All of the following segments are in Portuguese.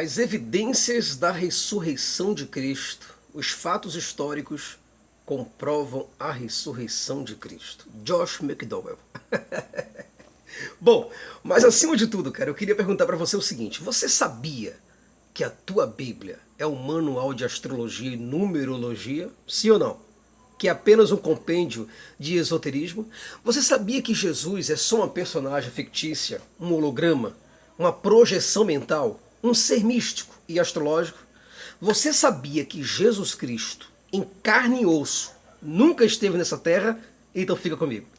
As evidências da ressurreição de Cristo, os fatos históricos comprovam a ressurreição de Cristo. Josh McDowell. Bom, mas acima de tudo, cara, eu queria perguntar para você o seguinte: você sabia que a tua Bíblia é um manual de astrologia e numerologia? Sim ou não? Que é apenas um compêndio de esoterismo? Você sabia que Jesus é só uma personagem fictícia, um holograma, uma projeção mental? Um ser místico e astrológico, você sabia que Jesus Cristo, em carne e osso, nunca esteve nessa terra? Então fica comigo.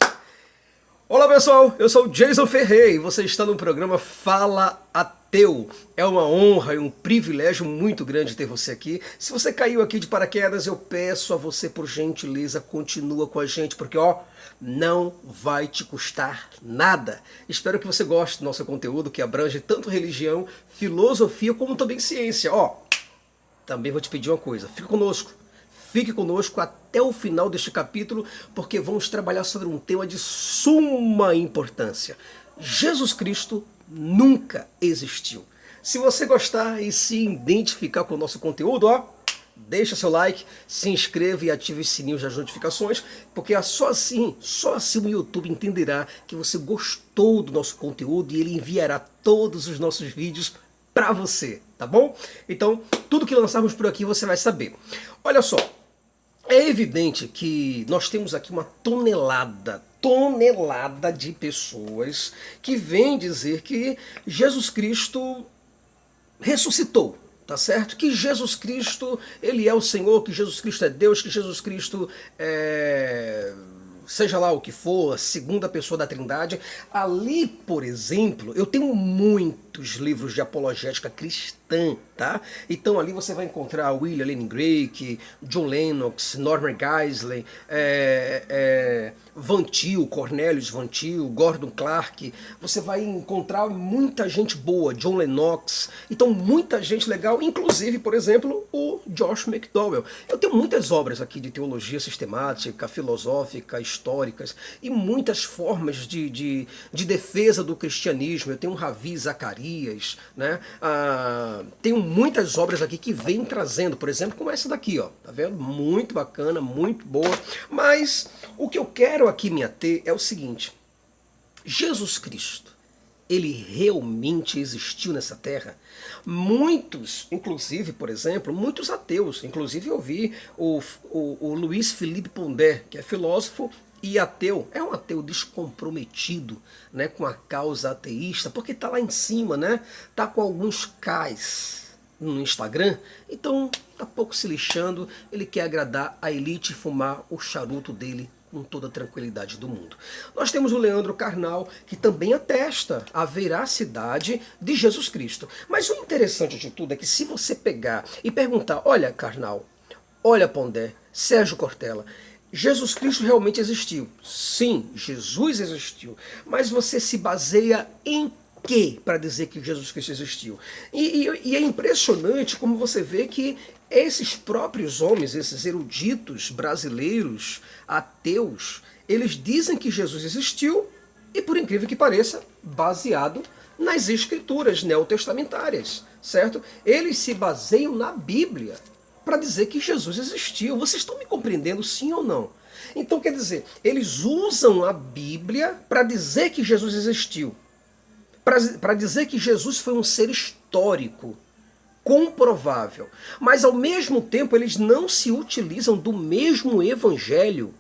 Olá pessoal, eu sou Jason Ferreira e você está no programa Fala Ateu. É uma honra e um privilégio muito grande ter você aqui. Se você caiu aqui de paraquedas, eu peço a você, por gentileza, continua com a gente, porque ó, não vai te custar nada. Espero que você goste do nosso conteúdo que abrange tanto religião, filosofia, como também ciência. Ó, também vou te pedir uma coisa, fica conosco. Fique conosco até o final deste capítulo, porque vamos trabalhar sobre um tema de suma importância. Jesus Cristo nunca existiu. Se você gostar e se identificar com o nosso conteúdo, ó, deixa seu like, se inscreva e ative os sininhos das notificações, porque é só assim, só assim o YouTube entenderá que você gostou do nosso conteúdo e ele enviará todos os nossos vídeos para você, tá bom? Então, tudo que lançarmos por aqui você vai saber. Olha só, é evidente que nós temos aqui uma tonelada, tonelada de pessoas que vêm dizer que Jesus Cristo ressuscitou, tá certo? Que Jesus Cristo, ele é o Senhor, que Jesus Cristo é Deus, que Jesus Cristo é seja lá o que for, segunda pessoa da Trindade. Ali, por exemplo, eu tenho muitos livros de apologética cristã, tá? Então ali você vai encontrar William Lane Drake, John Lennox, Norman Geisler, é, é, Van Til, Cornelius Van Til, Gordon Clark. Você vai encontrar muita gente boa, John Lennox. Então muita gente legal, inclusive, por exemplo, o Josh McDowell. Eu tenho muitas obras aqui de teologia sistemática, filosófica, históricas e muitas formas de, de, de defesa do cristianismo. Eu tenho um Ravi Zacarias, né? Ah, tenho muitas obras aqui que vêm trazendo, por exemplo, como essa daqui, ó. Tá vendo? Muito bacana, muito boa. Mas o que eu quero aqui me ater é o seguinte: Jesus Cristo ele realmente existiu nessa terra. Muitos, inclusive, por exemplo, muitos ateus, inclusive eu vi o, o, o Luiz Felipe Pondé, que é filósofo e ateu, é um ateu descomprometido né, com a causa ateísta, porque está lá em cima, né? Tá com alguns cais no Instagram, então tá pouco se lixando, ele quer agradar a elite e fumar o charuto dele com toda a tranquilidade do mundo. Nós temos o Leandro Carnal, que também atesta a veracidade de Jesus Cristo. Mas o interessante de tudo é que se você pegar e perguntar, olha Carnal, olha Pondé, Sérgio Cortella, Jesus Cristo realmente existiu. Sim, Jesus existiu. Mas você se baseia em quê para dizer que Jesus Cristo existiu? E, e, e, é impressionante como você vê que esses próprios homens, esses eruditos brasileiros, ateus, eles dizem que Jesus existiu e, por incrível que pareça, baseado nas escrituras neotestamentárias, certo? Eles se baseiam na Bíblia para dizer que Jesus existiu. Vocês estão me compreendendo, sim ou não? Então, quer dizer, eles usam a Bíblia para dizer que Jesus existiu, para dizer que Jesus foi um ser histórico, comprovável. Mas, ao mesmo tempo, eles não se utilizam do mesmo evangelho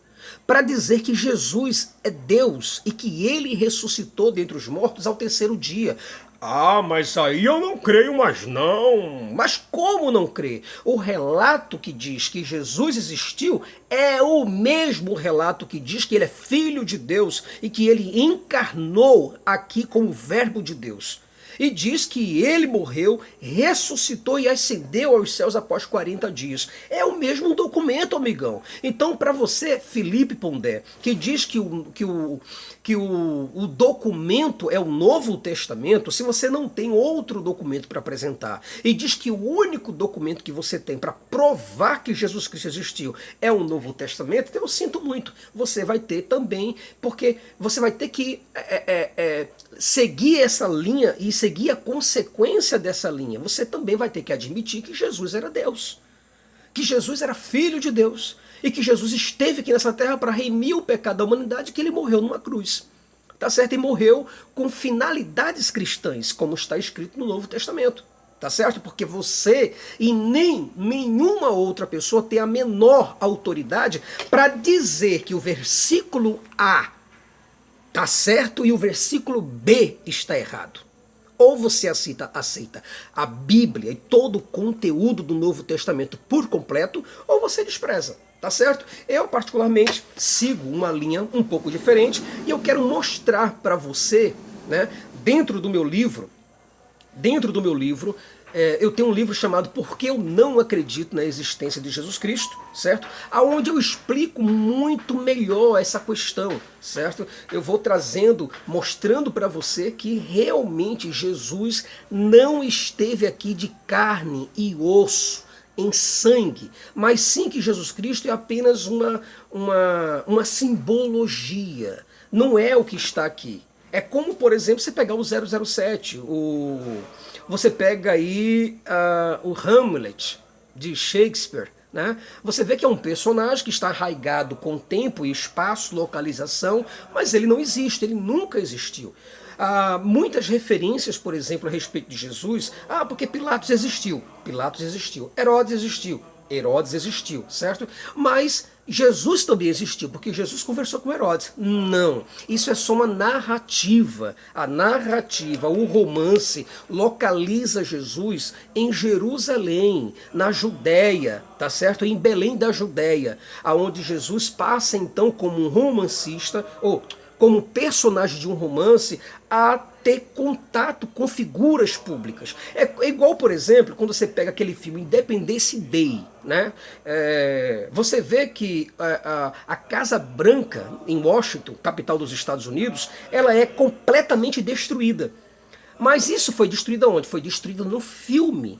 para dizer que Jesus é Deus e que ele ressuscitou dentre os mortos ao terceiro dia. Ah, mas aí eu não creio mais não. Mas como não crer? O relato que diz que Jesus existiu é o mesmo relato que diz que ele é filho de Deus e que ele encarnou aqui como verbo de Deus e diz que ele morreu, ressuscitou e ascendeu aos céus após 40 dias. É o mesmo documento, amigão. Então, para você, Felipe Pondé, que diz que o, que o, que o, o documento é o Novo Testamento, se você não tem outro documento para apresentar e diz que o único documento que você tem para provar que Jesus Cristo existiu é o Novo Testamento, então eu sinto muito. Você vai ter também, porque você vai ter que é, é, é, seguir essa linha e seguir a consequência dessa linha, você também vai ter que admitir que Jesus era Deus. Que Jesus era filho de Deus. E que Jesus esteve aqui nessa terra para remir o pecado da humanidade, que ele morreu numa cruz. Tá certo? E morreu com finalidades cristãs, como está escrito no Novo Testamento. Tá certo? Porque você e nem nenhuma outra pessoa tem a menor autoridade para dizer que o versículo A tá certo e o versículo B está errado. Ou você aceita, aceita a Bíblia e todo o conteúdo do Novo Testamento por completo, ou você despreza. Tá certo? Eu, particularmente, sigo uma linha um pouco diferente e eu quero mostrar para você, né, dentro do meu livro, dentro do meu livro, é, eu tenho um livro chamado Por que eu não acredito na existência de Jesus Cristo, certo? Aonde eu explico muito melhor essa questão, certo? Eu vou trazendo, mostrando para você que realmente Jesus não esteve aqui de carne e osso, em sangue, mas sim que Jesus Cristo é apenas uma, uma, uma simbologia, não é o que está aqui. É como, por exemplo, você pegar o 007, o, você pega aí uh, o Hamlet de Shakespeare. Né? Você vê que é um personagem que está arraigado com tempo e espaço, localização, mas ele não existe, ele nunca existiu. Há muitas referências, por exemplo, a respeito de Jesus. Ah, porque Pilatos existiu. Pilatos existiu. Herodes existiu. Herodes existiu, certo? Mas Jesus também existiu, porque Jesus conversou com Herodes. Não, isso é só uma narrativa. A narrativa, o romance, localiza Jesus em Jerusalém, na Judéia, tá certo? Em Belém da Judéia, aonde Jesus passa então como um romancista, ou como personagem de um romance, a ter contato com figuras públicas. É, é, igual, por exemplo, quando você pega aquele filme Independence Day, né? É, você vê que a, a, a, Casa Branca em Washington, capital dos Estados Unidos, ela é completamente destruída. Mas isso foi destruído onde? Foi destruído no filme.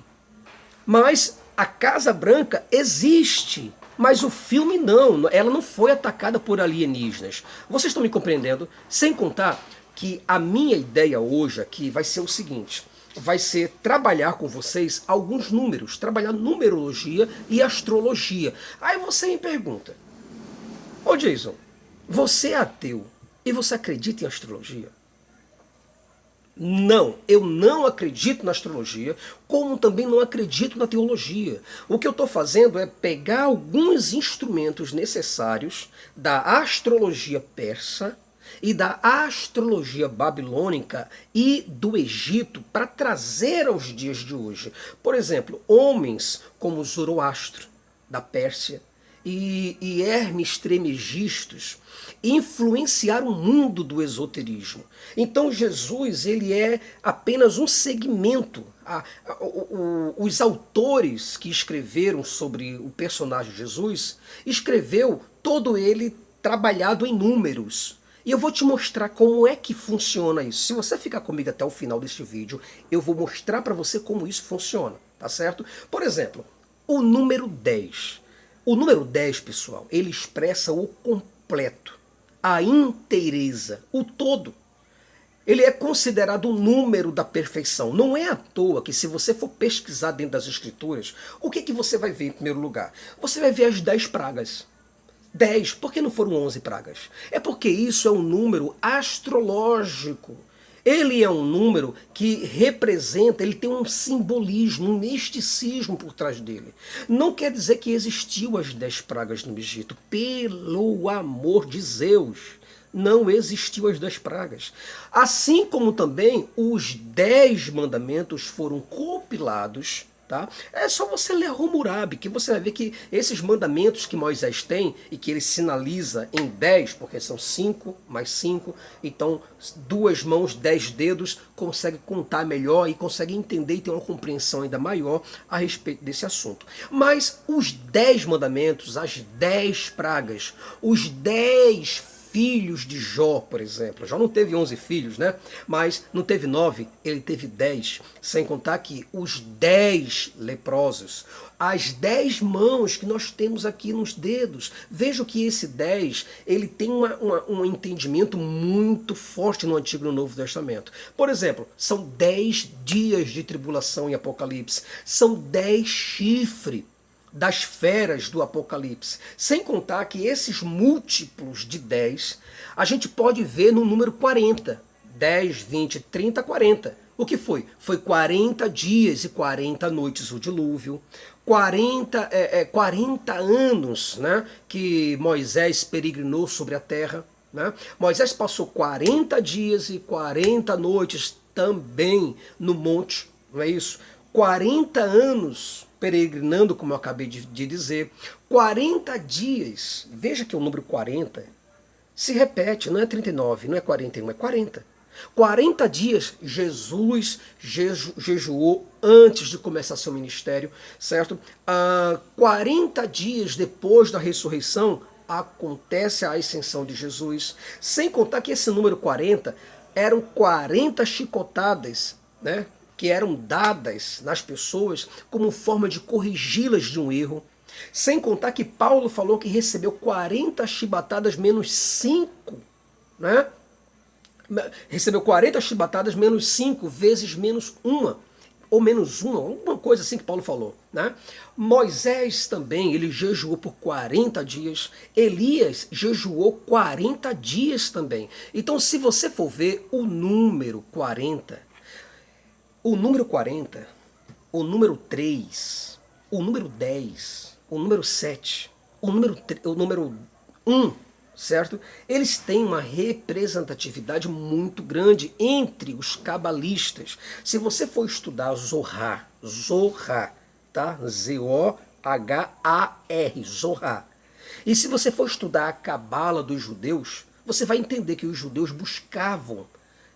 Mas a Casa Branca existe. Mas o filme não, ela não foi atacada por alienígenas. Vocês estão me compreendendo? Sem contar que a minha ideia hoje aqui vai ser o seguinte: vai ser trabalhar com vocês alguns números, trabalhar numerologia e astrologia. Aí você me pergunta: Ô Jason, você é ateu e você acredita em astrologia? Não, eu não acredito na astrologia, como também não acredito na teologia. O que eu estou fazendo é pegar alguns instrumentos necessários da astrologia persa e da astrologia babilônica e do Egito para trazer aos dias de hoje. Por exemplo, homens como Zoroastro, da Pérsia, e, e Hermes Tremegistos influenciaram o mundo do esoterismo. Então Jesus ele é apenas um segmento. A, a, o, os autores que escreveram sobre o personagem Jesus escreveu todo ele trabalhado em números. E eu vou te mostrar como é que funciona isso. Se você ficar comigo até o final deste vídeo, eu vou mostrar para você como isso funciona, tá certo? Por exemplo, o número 10. O número 10, pessoal, ele expressa o completo, a inteireza, o todo. Ele é considerado o número da perfeição. Não é à toa que se você for pesquisar dentro das escrituras, o que, que você vai ver em primeiro lugar? Você vai ver as 10 pragas. 10, por que não foram 11 pragas? É porque isso é um número astrológico. Ele é um número que representa, ele tem um simbolismo, um misticismo por trás dele. Não quer dizer que existiu as dez pragas no Egito. Pelo amor de Zeus, não existiu as dez pragas. Assim como também os dez mandamentos foram compilados Tá? É só você ler Hammurabi, que você vai ver que esses mandamentos que Moisés tem e que ele sinaliza em 10, porque são 5 mais 5, então duas mãos, 10 dedos, consegue contar melhor e consegue entender e ter uma compreensão ainda maior a respeito desse assunto. Mas os 10 mandamentos, as 10 pragas, os 10 filhos de Jó, por exemplo. Jó não teve 11 filhos, né? Mas não teve nove, ele teve dez. Sem contar que os dez leprosos, as dez mãos que nós temos aqui nos dedos. Veja que esse dez, ele tem uma, uma, um entendimento muito forte no Antigo e no Novo Testamento. Por exemplo, são dez dias de tribulação em Apocalipse. São dez chifres das feras do Apocalipse. Sem contar que esses múltiplos de 10 a gente pode ver no número 40. 10, 20, 30, 40. O que foi? Foi 40 dias e 40 noites o dilúvio, 40, é, é, 40 anos né, que Moisés peregrinou sobre a terra. Né? Moisés passou 40 dias e 40 noites também no monte, não é isso? 40 anos peregrinando, como eu acabei de, de dizer, 40 dias. Veja que o número 40 se repete, não é 39, não é 41, é 40. 40 dias Jesus jeju, jejuou antes de começar seu ministério, certo? Ah, 40 dias depois da ressurreição acontece a ascensão de Jesus, sem contar que esse número 40 eram 40 chicotadas, né? Que eram dadas nas pessoas como forma de corrigi-las de um erro. Sem contar que Paulo falou que recebeu 40 chibatadas menos 5, né? Recebeu 40 chibatadas menos 5 vezes menos uma, ou menos uma, alguma coisa assim que Paulo falou. Né? Moisés também, ele jejuou por 40 dias. Elias jejuou 40 dias também. Então, se você for ver o número 40, o número 40, o número 3, o número 10, o número 7, o número, o número 1, certo? Eles têm uma representatividade muito grande entre os cabalistas. Se você for estudar Zohar, Zohar, tá? Z-O-H-A-R, Zohar. E se você for estudar a cabala dos judeus, você vai entender que os judeus buscavam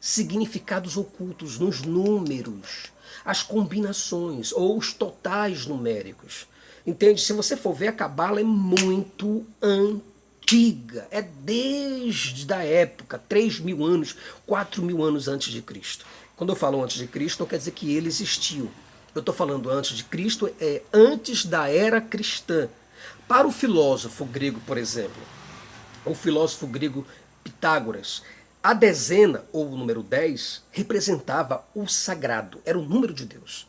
significados ocultos nos números, as combinações ou os totais numéricos. Entende? Se você for ver, a Cabala é muito antiga. É desde a época, 3 mil anos, 4 mil anos antes de Cristo. Quando eu falo antes de Cristo, não quer dizer que ele existiu. Eu estou falando antes de Cristo, é antes da era cristã. Para o filósofo grego, por exemplo, o filósofo grego Pitágoras, a dezena, ou o número 10, representava o sagrado, era o número de Deus.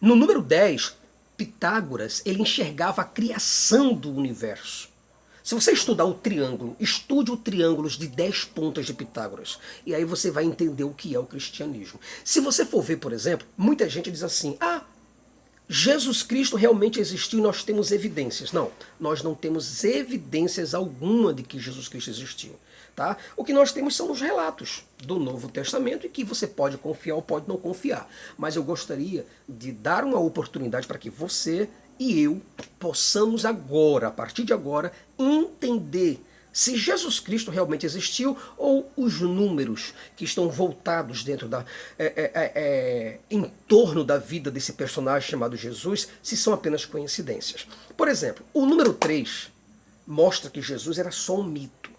No número 10, Pitágoras ele enxergava a criação do universo. Se você estudar o triângulo, estude o triângulo de 10 pontas de Pitágoras. E aí você vai entender o que é o cristianismo. Se você for ver, por exemplo, muita gente diz assim: ah, Jesus Cristo realmente existiu e nós temos evidências. Não, nós não temos evidências alguma de que Jesus Cristo existiu. Tá? O que nós temos são os relatos do Novo Testamento e que você pode confiar ou pode não confiar. Mas eu gostaria de dar uma oportunidade para que você e eu possamos agora, a partir de agora, entender se Jesus Cristo realmente existiu ou os números que estão voltados dentro da é, é, é, é em torno da vida desse personagem chamado Jesus, se são apenas coincidências. Por exemplo, o número 3 mostra que Jesus era só um mito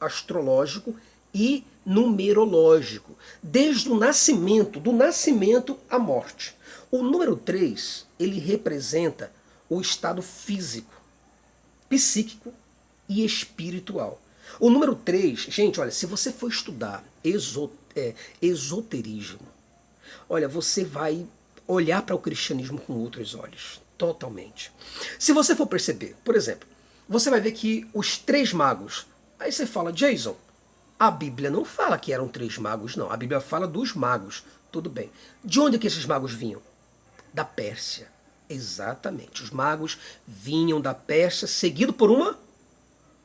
astrológico e numerológico, desde o nascimento, do nascimento à morte. O número 3, ele representa o estado físico, psíquico e espiritual. O número 3, gente, olha, se você for estudar exot é, esoterismo, olha, você vai olhar para o cristianismo com outros olhos, totalmente. Se você for perceber, por exemplo, você vai ver que os três magos Aí você fala, Jason, a Bíblia não fala que eram três magos, não. A Bíblia fala dos magos. Tudo bem. De onde que esses magos vinham? Da Pérsia. Exatamente. Os magos vinham da Pérsia, seguido por uma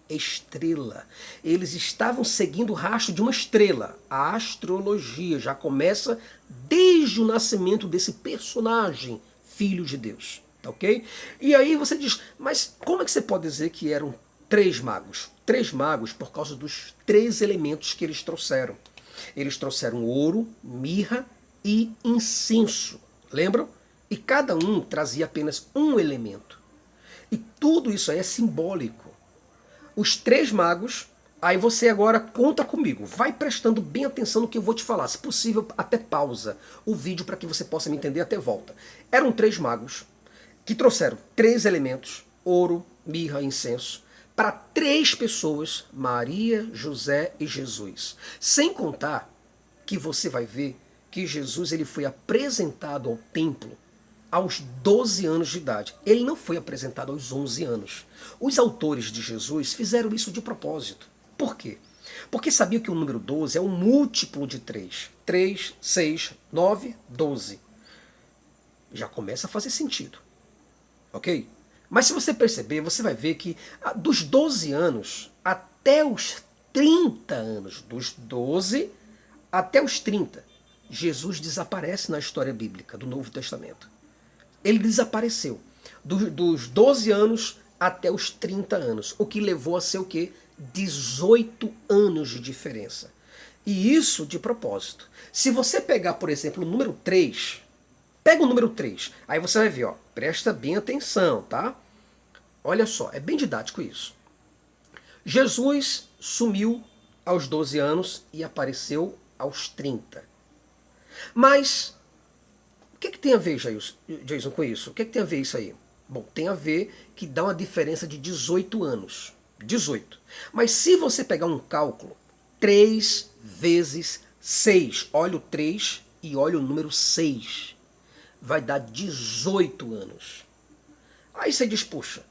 estrela. Eles estavam seguindo o rastro de uma estrela. A astrologia já começa desde o nascimento desse personagem, filho de Deus. Tá ok? E aí você diz, mas como é que você pode dizer que eram três magos? três magos por causa dos três elementos que eles trouxeram. Eles trouxeram ouro, mirra e incenso. Lembram? E cada um trazia apenas um elemento. E tudo isso aí é simbólico. Os três magos Aí você agora conta comigo, vai prestando bem atenção no que eu vou te falar, se possível até pausa o vídeo para que você possa me entender até volta. Eram três magos que trouxeram três elementos, ouro, mirra, incenso, para três pessoas, Maria, José e Jesus. Sem contar que você vai ver que Jesus ele foi apresentado ao templo aos 12 anos de idade. Ele não foi apresentado aos 11 anos. Os autores de Jesus fizeram isso de propósito. Por quê? Porque sabia que o número 12 é um múltiplo de 3. 3, 6, 9, 12. Já começa a fazer sentido. Ok? Mas se você perceber, você vai ver que ah, dos 12 anos até os 30 anos, dos 12 até os 30, Jesus desaparece na história bíblica do Novo Testamento. Ele desapareceu. Do, dos 12 anos até os 30 anos. O que levou a ser o quê? 18 anos de diferença. E isso de propósito. Se você pegar, por exemplo, o número 3, pega o número 3, aí você vai ver, ó, presta bem atenção, tá? Olha só, é bem didático isso. Jesus sumiu aos 12 anos e apareceu aos 30. Mas o que, que tem a ver, Jason, com isso? O que, que tem a ver isso aí? Bom, tem a ver que dá uma diferença de 18 anos. 18. Mas se você pegar um cálculo, 3 vezes 6, olha o 3 e olha o número 6, vai dar 18 anos. Aí você diz, puxa,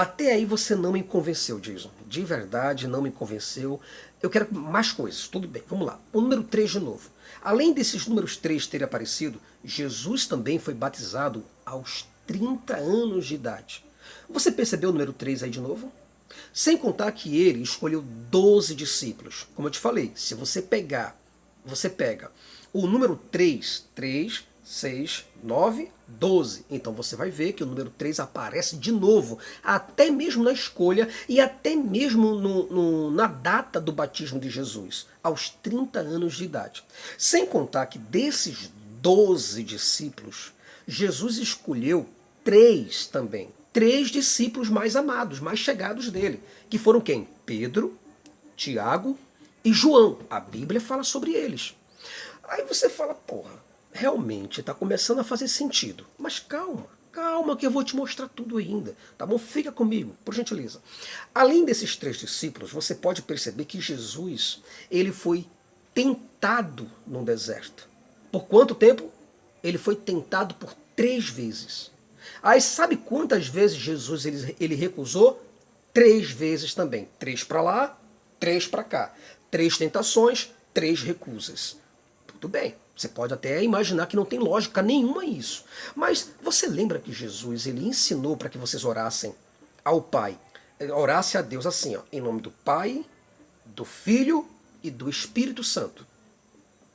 até aí você não me convenceu, Jason. De verdade, não me convenceu. Eu quero mais coisas. Tudo bem, vamos lá. O número 3 de novo. Além desses números 3 terem aparecido, Jesus também foi batizado aos 30 anos de idade. Você percebeu o número 3 aí de novo? Sem contar que ele escolheu 12 discípulos. Como eu te falei, se você pegar, você pega o número 3, 3, 6, 9, 12. Então você vai ver que o número 3 aparece de novo, até mesmo na escolha e até mesmo no, no, na data do batismo de Jesus, aos 30 anos de idade. Sem contar que desses 12 discípulos, Jesus escolheu três também três discípulos mais amados, mais chegados dele, que foram quem? Pedro, Tiago e João. A Bíblia fala sobre eles. Aí você fala, porra, realmente está começando a fazer sentido. Mas calma, calma que eu vou te mostrar tudo ainda, tá bom? Fica comigo, por gentileza. Além desses três discípulos, você pode perceber que Jesus, ele foi tentado no deserto. Por quanto tempo? Ele foi tentado por três vezes. Aí sabe quantas vezes Jesus ele, ele recusou? Três vezes também. Três para lá, três para cá. Três tentações, três recusas. Tudo bem. Você pode até imaginar que não tem lógica nenhuma isso. Mas você lembra que Jesus ele ensinou para que vocês orassem ao Pai? Orasse a Deus assim, ó, em nome do Pai, do Filho e do Espírito Santo.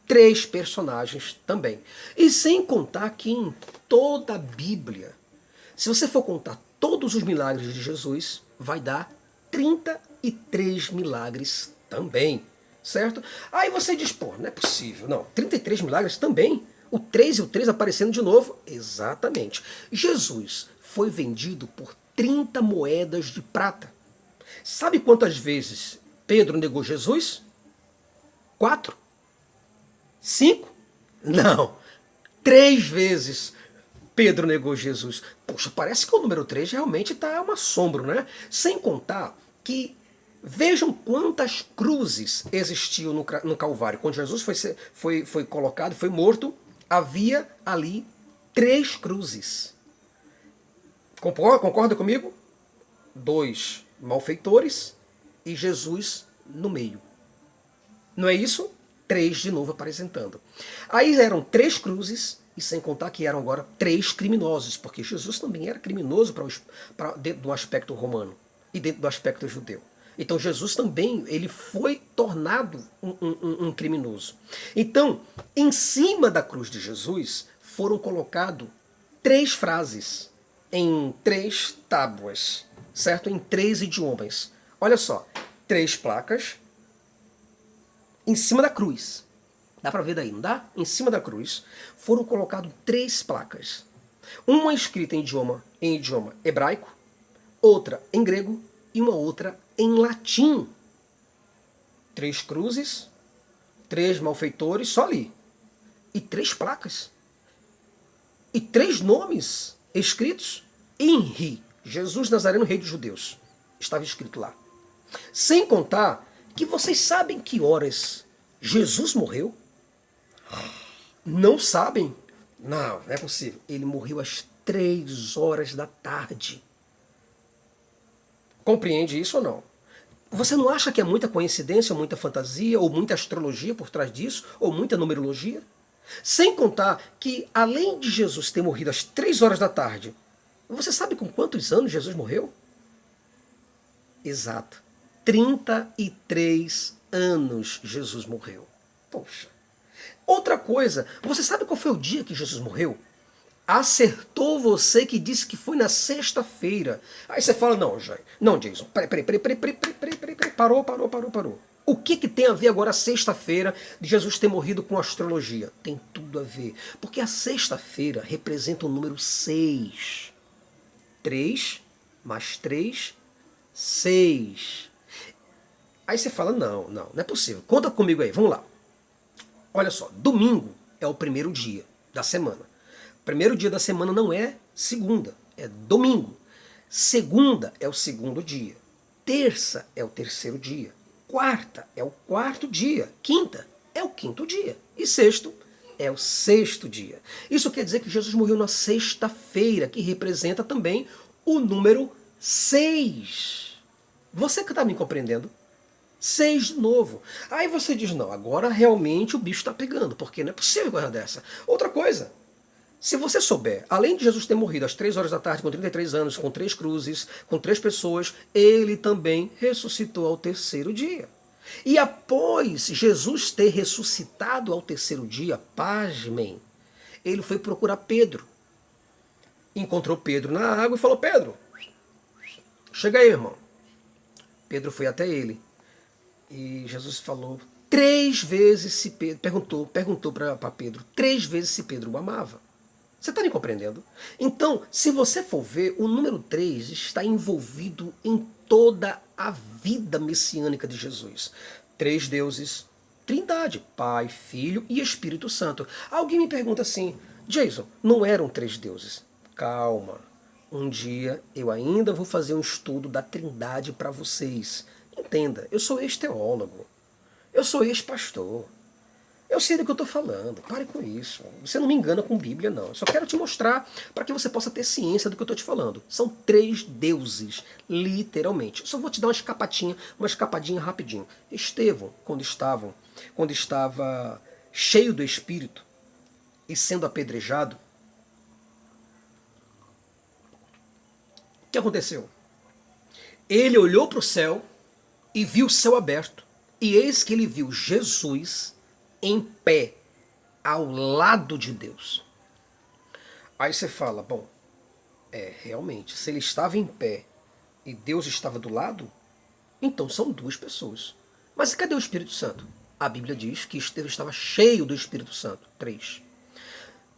Três personagens também. E sem contar que em toda a Bíblia se você for contar todos os milagres de Jesus, vai dar 33 milagres também, certo? Aí você diz, pô, não é possível. Não, 33 milagres também. O 3 e o 3 aparecendo de novo? Exatamente. Jesus foi vendido por 30 moedas de prata. Sabe quantas vezes Pedro negou Jesus? Quatro? Cinco? Não. Três vezes Pedro negou Jesus. Poxa, parece que o número 3 realmente está um assombro, né? Sem contar que vejam quantas cruzes existiam no, no Calvário. Quando Jesus foi, foi, foi colocado, foi morto, havia ali três cruzes. Concorda, comigo? Dois malfeitores e Jesus no meio. Não é isso? Três de novo apresentando. Aí eram três cruzes e sem contar que eram agora três criminosos, porque Jesus também era criminoso para, para dentro do aspecto romano e dentro do aspecto judeu. Então Jesus também ele foi tornado um, um, um, criminoso. Então, em cima da cruz de Jesus foram colocados três frases em três tábuas, certo? Em três idiomas. Olha só, três placas em cima da cruz. Dá para ver daí, não dá? Em cima da cruz foram colocadas três placas. Uma escrita em idioma, em idioma hebraico, outra em grego e uma outra em latim. Três cruzes, três malfeitores, só ali. E três placas. E três nomes escritos. Henri, Jesus Nazareno, rei dos judeus. Estava escrito lá. Sem contar que vocês sabem que horas Jesus morreu? Não sabem? Não, não é possível. Ele morreu às três horas da tarde. Compreende isso ou não? Você não acha que é muita coincidência, muita fantasia, ou muita astrologia por trás disso, ou muita numerologia? Sem contar que, além de Jesus ter morrido às três horas da tarde, você sabe com quantos anos Jesus morreu? Exato. 33 anos Jesus morreu. Poxa. Outra coisa, você sabe qual foi o dia que Jesus morreu? Acertou você que disse que foi na sexta-feira. Aí você fala, não, Jair. Não, Jason. Peraí, peraí, peraí, peraí, peraí, peraí, peraí, peraí. Parou, parou, parou, parou. O que, que tem a ver agora a sexta-feira de Jesus ter morrido com astrologia? Tem tudo a ver. Porque a sexta-feira representa o número 6. 3 mais 3, 6. Aí você fala, não, não, não é possível. Conta comigo aí, vamos lá. Olha só, domingo é o primeiro dia da semana. Primeiro dia da semana não é segunda, é domingo. Segunda é o segundo dia. Terça é o terceiro dia. Quarta é o quarto dia. Quinta é o quinto dia. E sexto é o sexto dia. Isso quer dizer que Jesus morreu na sexta-feira, que representa também o número seis. Você que está me compreendendo? Seis de novo. Aí você diz, não, agora realmente o bicho está pegando, porque não é possível coisa dessa. Outra coisa, se você souber, além de Jesus ter morrido às três horas da tarde, com 33 anos, com três cruzes, com três pessoas, ele também ressuscitou ao terceiro dia. E após Jesus ter ressuscitado ao terceiro dia, pasmem, ele foi procurar Pedro. Encontrou Pedro na água e falou: Pedro, chega aí, irmão. Pedro foi até ele e Jesus falou três vezes se Pedro perguntou, perguntou para Pedro três vezes se Pedro o amava. Você está me compreendendo? Então, se você for ver, o número 3 está envolvido em toda a vida messiânica de Jesus. Três deuses, trindade, Pai, Filho e Espírito Santo. Alguém me pergunta assim, Jason, não eram três deuses? Calma, um dia eu ainda vou fazer um estudo da trindade para vocês. Entenda, eu sou ex-teólogo, eu sou ex-pastor, eu sei do que eu estou falando, pare com isso. Você não me engana com Bíblia, não. Eu só quero te mostrar para que você possa ter ciência do que eu estou te falando. São três deuses, literalmente. Eu só vou te dar uma escapatinha, uma escapadinha rapidinho. Estevão, quando estavam, quando estava cheio do Espírito e sendo apedrejado, o que aconteceu? Ele olhou para o céu e viu o céu aberto. E eis que ele viu Jesus em pé, ao lado de Deus. Aí você fala, bom, é, realmente, se ele estava em pé e Deus estava do lado, então são duas pessoas. Mas cadê o Espírito Santo? A Bíblia diz que Estevão estava cheio do Espírito Santo. Três.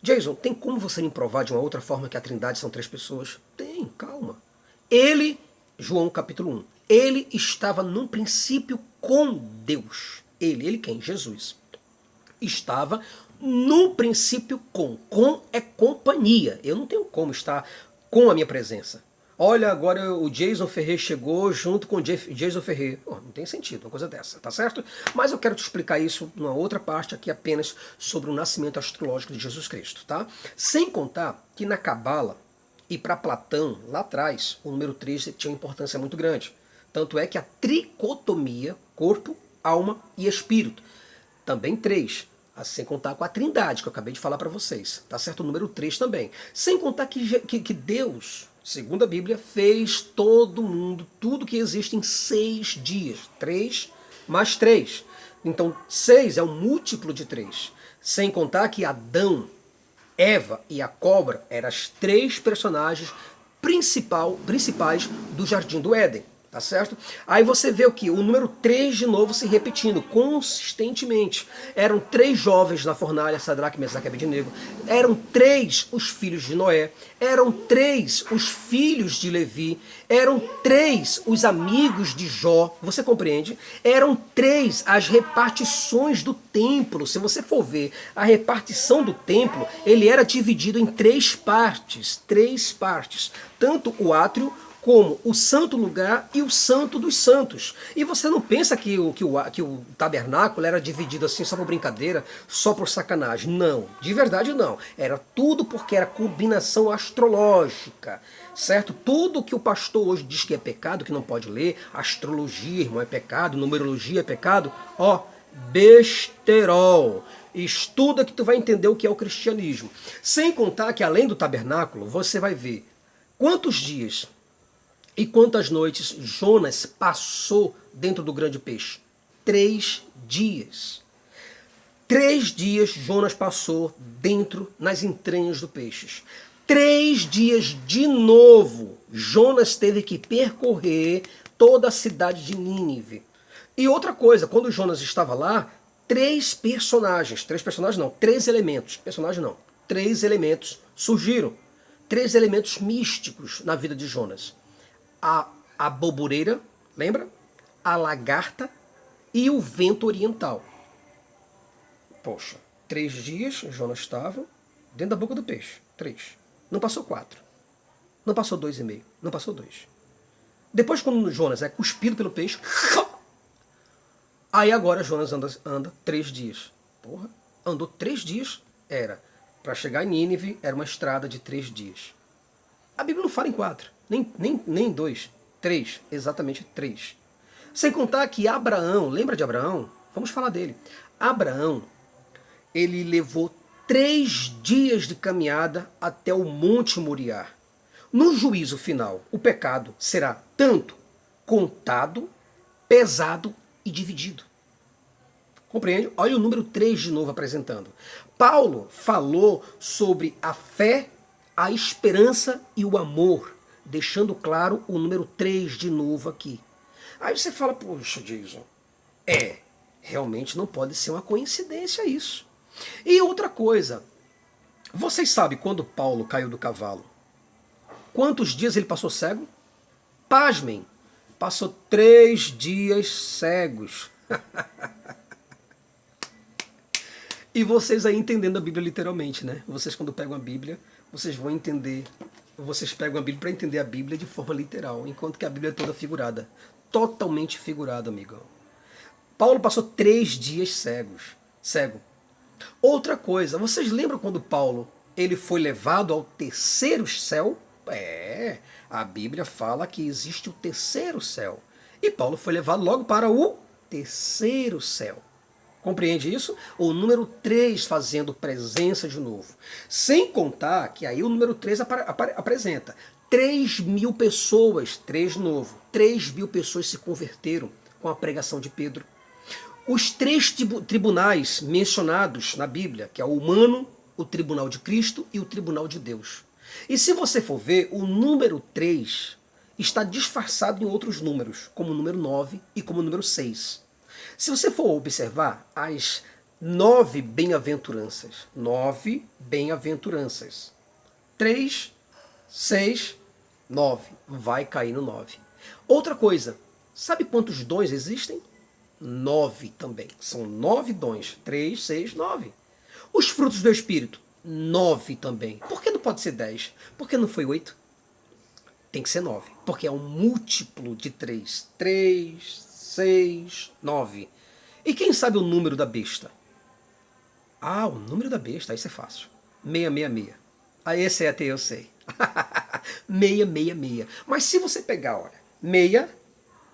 Jason, tem como você me provar de uma outra forma que a Trindade são três pessoas? Tem, calma. Ele, João capítulo 1, ele estava num princípio com Deus. Ele, ele quem? Jesus. Estava no princípio com. Com é companhia. Eu não tenho como estar com a minha presença. Olha, agora o Jason Ferrer chegou junto com o Jason Ferrer. Oh, não tem sentido uma coisa dessa, tá certo? Mas eu quero te explicar isso numa outra parte aqui apenas sobre o nascimento astrológico de Jesus Cristo, tá? Sem contar que na Cabala e para Platão, lá atrás, o número 3 tinha uma importância muito grande. Tanto é que a tricotomia, corpo, alma e espírito, também três, sem contar com a trindade que eu acabei de falar para vocês, tá certo? O número 3 também. Sem contar que, que, que, Deus, segundo a Bíblia, fez todo mundo, tudo que existe em seis dias. Três mais três. Então, seis é um múltiplo de três. Sem contar que Adão, Eva e a cobra eram as três personagens principal, principais do Jardim do Éden. Tá certo? Aí você vê o que? O número 3 de novo se repetindo consistentemente. Eram três jovens na fornalha, Sadraque, Mesaque e Abednego. Eram três os filhos de Noé. Eram três os filhos de Levi. Eram três os amigos de Jó. Você compreende? Eram três as repartições do templo. Se você for ver a repartição do templo, ele era dividido em três partes. Três partes. Tanto o átrio como o santo lugar e o santo dos santos. E você não pensa que o, que o, que o tabernáculo era dividido assim só por brincadeira, só por sacanagem. Não, de verdade não. Era tudo porque era combinação astrológica, certo? Tudo que o pastor hoje diz que é pecado, que não pode ler, astrologia, irmão, é pecado, numerologia é pecado, ó, besterol. Estuda que tu vai entender o que é o cristianismo. Sem contar que além do tabernáculo, você vai ver quantos dias e quantas noites Jonas passou dentro do grande peixe? Três dias. Três dias Jonas passou dentro, nas entranhas do peixe. Três dias de novo Jonas teve que percorrer toda a cidade de Nínive. E outra coisa, quando Jonas estava lá, três personagens, três personagens não, três elementos, personagem não, três elementos surgiram. Três elementos místicos na vida de Jonas a, a bobureira, lembra? A lagarta e o vento oriental. Poxa, três dias Jonas estava dentro da boca do peixe. Três. Não passou quatro. Não passou dois e meio. Não passou dois. Depois, quando Jonas é cuspido pelo peixe, aí agora Jonas anda, anda três dias. Porra, andou três dias. Era. Para chegar em Nínive, era uma estrada de três dias. A Bíblia não fala em quatro. Nem, nem, nem dois, três, exatamente três. Sem contar que Abraão, lembra de Abraão? Vamos falar dele. Abraão, ele levou três dias de caminhada até o Monte Moriá. No juízo final, o pecado será tanto contado, pesado e dividido. Compreende? Olha o número 3 de novo apresentando. Paulo falou sobre a fé, a esperança e o amor deixando claro o número 3 de novo aqui. Aí você fala, poxa, Jason, é, realmente não pode ser uma coincidência isso. E outra coisa, vocês sabem quando Paulo caiu do cavalo? Quantos dias ele passou cego? Pasmem, passou três dias cegos. e vocês aí entendendo a Bíblia literalmente, né? Vocês quando pegam a Bíblia, vocês vão entender vocês pegam a Bíblia para entender a Bíblia de forma literal, enquanto que a Bíblia é toda figurada. Totalmente figurada, amigão. Paulo passou três dias cegos, cego. Outra coisa, vocês lembram quando Paulo ele foi levado ao terceiro céu? É, a Bíblia fala que existe o terceiro céu. E Paulo foi levado logo para o terceiro céu. Compreende isso? O número 3 fazendo presença de novo. Sem contar que aí o número 3 ap ap apresenta 3 mil pessoas, 3 novo, 3 mil pessoas se converteram com a pregação de Pedro. Os três tribunais mencionados na Bíblia, que é o humano, o tribunal de Cristo e o tribunal de Deus. E se você for ver, o número 3 está disfarçado em outros números, como o número 9 e como o número 6. Se você for observar as nove bem-aventuranças, nove bem-aventuranças, três, seis, nove, vai cair no nove. Outra coisa, sabe quantos dons existem? Nove também. São nove dons. Três, seis, nove. Os frutos do Espírito, nove também. Por que não pode ser dez? Por que não foi oito? Tem que ser nove, porque é um múltiplo de três. Três, 6, 9. E quem sabe o número da besta? Ah, o número da besta, isso é fácil. 666. Ah, esse é até eu sei. 666. Mas se você pegar, olha, 6,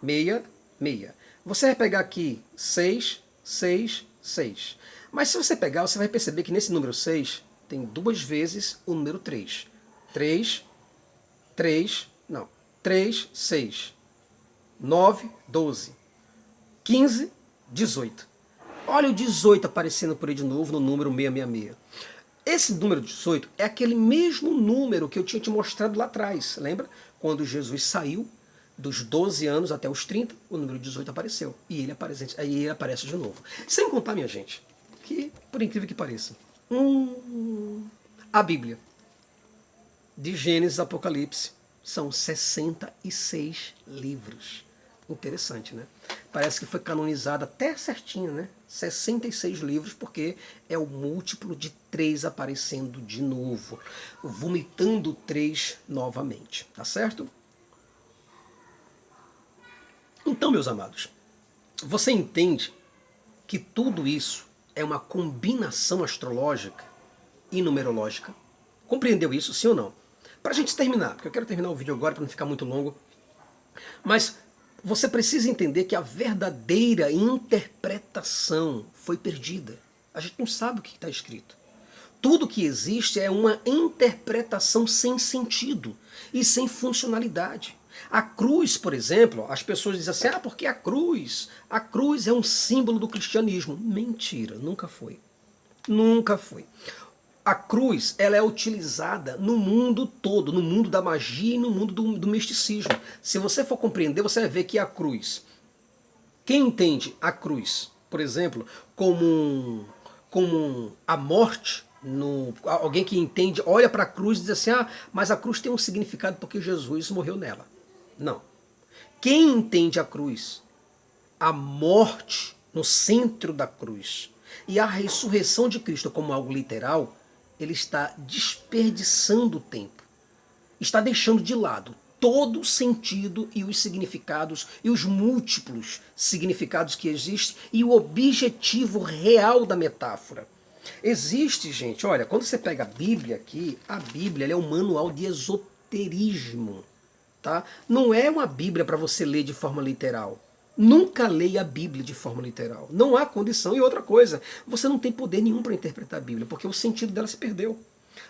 6, 6. Você vai pegar aqui 6, 6, 6. Mas se você pegar, você vai perceber que nesse número 6 tem duas vezes o número 3. 3, 3, não, 3, 6, 9, 12. 15, 18. Olha o 18 aparecendo por aí de novo no número 666. Esse número 18 é aquele mesmo número que eu tinha te mostrado lá atrás, lembra? Quando Jesus saiu Dos 12 anos até os 30, o número 18 apareceu. E ele aparece, aí ele aparece de novo. Sem contar, minha gente, que, por incrível que pareça, hum, a Bíblia, de Gênesis a Apocalipse, são 66 livros. Interessante, né? Parece que foi canonizada até certinho, né? 66 livros, porque é o múltiplo de 3 aparecendo de novo, vomitando 3 novamente, tá certo? Então, meus amados, você entende que tudo isso é uma combinação astrológica e numerológica? Compreendeu isso, sim ou não? Para a gente terminar, porque eu quero terminar o vídeo agora para não ficar muito longo, mas você precisa entender que a verdadeira interpretação foi perdida. A gente não sabe o que está escrito. Tudo que existe é uma interpretação sem sentido e sem funcionalidade. A cruz, por exemplo, as pessoas dizem assim: ah, porque a cruz? A cruz é um símbolo do cristianismo. Mentira, nunca foi. Nunca foi a cruz ela é utilizada no mundo todo, no mundo da magia e no mundo do, do misticismo. Se você for compreender, você vai ver que a cruz, quem entende a cruz, por exemplo, como, como a morte, no, alguém que entende, olha para a cruz e diz assim: ah, mas a cruz tem um significado porque Jesus morreu nela. Não. Quem entende a cruz, a morte no centro da cruz e a ressurreição de Cristo como algo literal, ele está desperdiçando o tempo, está deixando de lado todo o sentido e os significados e os múltiplos significados que existem e o objetivo real da metáfora. Existe, gente, olha, quando você pega a Bíblia aqui, a Bíblia é um manual de esoterismo, tá? Não é uma Bíblia para você ler de forma literal. Nunca leia a Bíblia de forma literal. Não há condição. E outra coisa, você não tem poder nenhum para interpretar a Bíblia, porque o sentido dela se perdeu.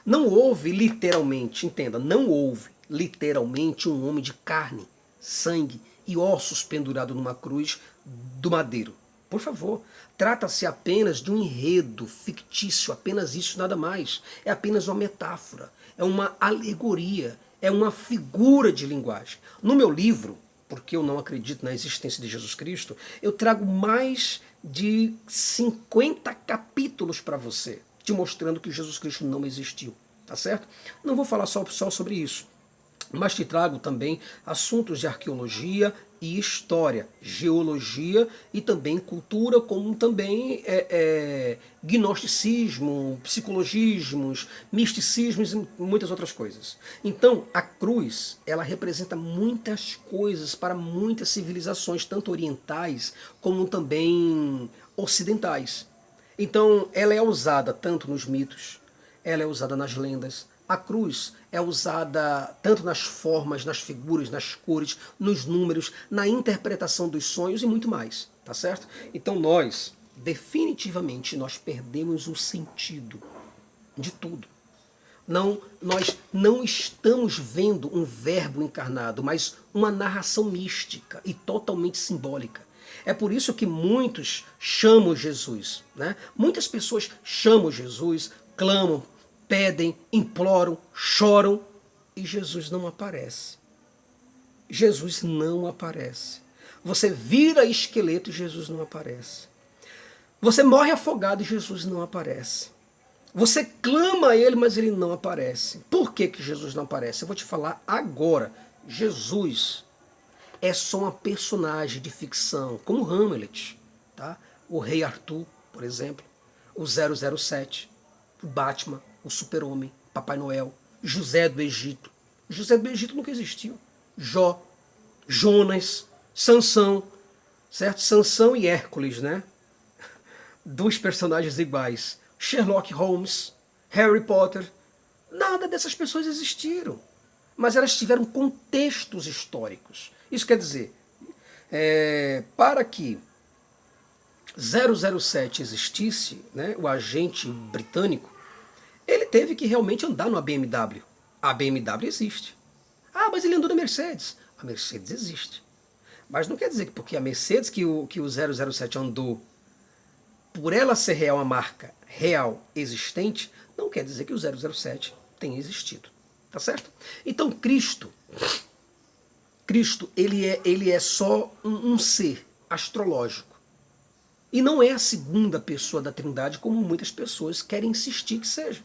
Não houve literalmente, entenda, não houve literalmente um homem de carne, sangue e ossos pendurado numa cruz do madeiro. Por favor, trata-se apenas de um enredo fictício, apenas isso, nada mais. É apenas uma metáfora, é uma alegoria, é uma figura de linguagem. No meu livro, porque eu não acredito na existência de Jesus Cristo, eu trago mais de 50 capítulos para você, te mostrando que Jesus Cristo não existiu. Tá certo? Não vou falar só, só sobre isso mas te trago também assuntos de arqueologia e história, geologia e também cultura, como também é, é, gnosticismo, psicologismos, misticismos e muitas outras coisas. Então, a cruz, ela representa muitas coisas para muitas civilizações, tanto orientais como também ocidentais. Então, ela é usada tanto nos mitos, ela é usada nas lendas, a cruz é usada tanto nas formas, nas figuras, nas cores, nos números, na interpretação dos sonhos e muito mais, tá certo? Então nós, definitivamente, nós perdemos o sentido de tudo. Não, nós não estamos vendo um verbo encarnado, mas uma narração mística e totalmente simbólica. É por isso que muitos chamam Jesus, né? Muitas pessoas chamam Jesus, clamam pedem, imploram, choram e Jesus não aparece. Jesus não aparece. Você vira esqueleto e Jesus não aparece. Você morre afogado e Jesus não aparece. Você clama a ele, mas ele não aparece. Por que, que Jesus não aparece? Eu vou te falar agora. Jesus é só uma personagem de ficção, como Hamlet, tá? o Rei Arthur, por exemplo, o 007, o Batman, o super-homem, Papai Noel, José do Egito. José do Egito nunca existiu. Jó, Jonas, Sansão, certo? Sansão e Hércules, né? Dois personagens iguais. Sherlock Holmes, Harry Potter. Nada dessas pessoas existiram. Mas elas tiveram contextos históricos. Isso quer dizer, é, para que 007 existisse, né, o agente britânico, ele teve que realmente andar numa BMW. A BMW existe. Ah, mas ele andou na Mercedes. A Mercedes existe. Mas não quer dizer que porque a Mercedes que o, que o 007 andou, por ela ser real uma marca real existente, não quer dizer que o 007 tenha existido. Tá certo? Então Cristo, Cristo ele é, ele é só um, um ser astrológico. E não é a segunda pessoa da Trindade como muitas pessoas querem insistir que seja.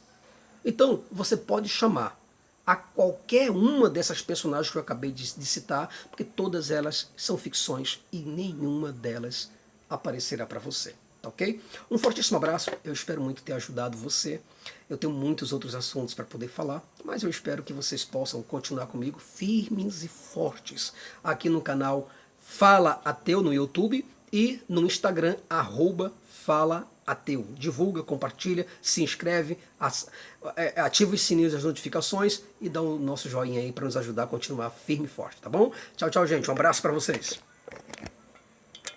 Então, você pode chamar a qualquer uma dessas personagens que eu acabei de, de citar, porque todas elas são ficções e nenhuma delas aparecerá para você. Tá ok? Um fortíssimo abraço, eu espero muito ter ajudado você. Eu tenho muitos outros assuntos para poder falar, mas eu espero que vocês possam continuar comigo firmes e fortes aqui no canal Fala Ateu no YouTube e no Instagram, arroba Fala Ateu. Divulga, compartilha, se inscreve, é, ativa os sininhos das notificações e dá o nosso joinha aí para nos ajudar a continuar firme e forte, tá bom? Tchau, tchau, gente. Um abraço para vocês.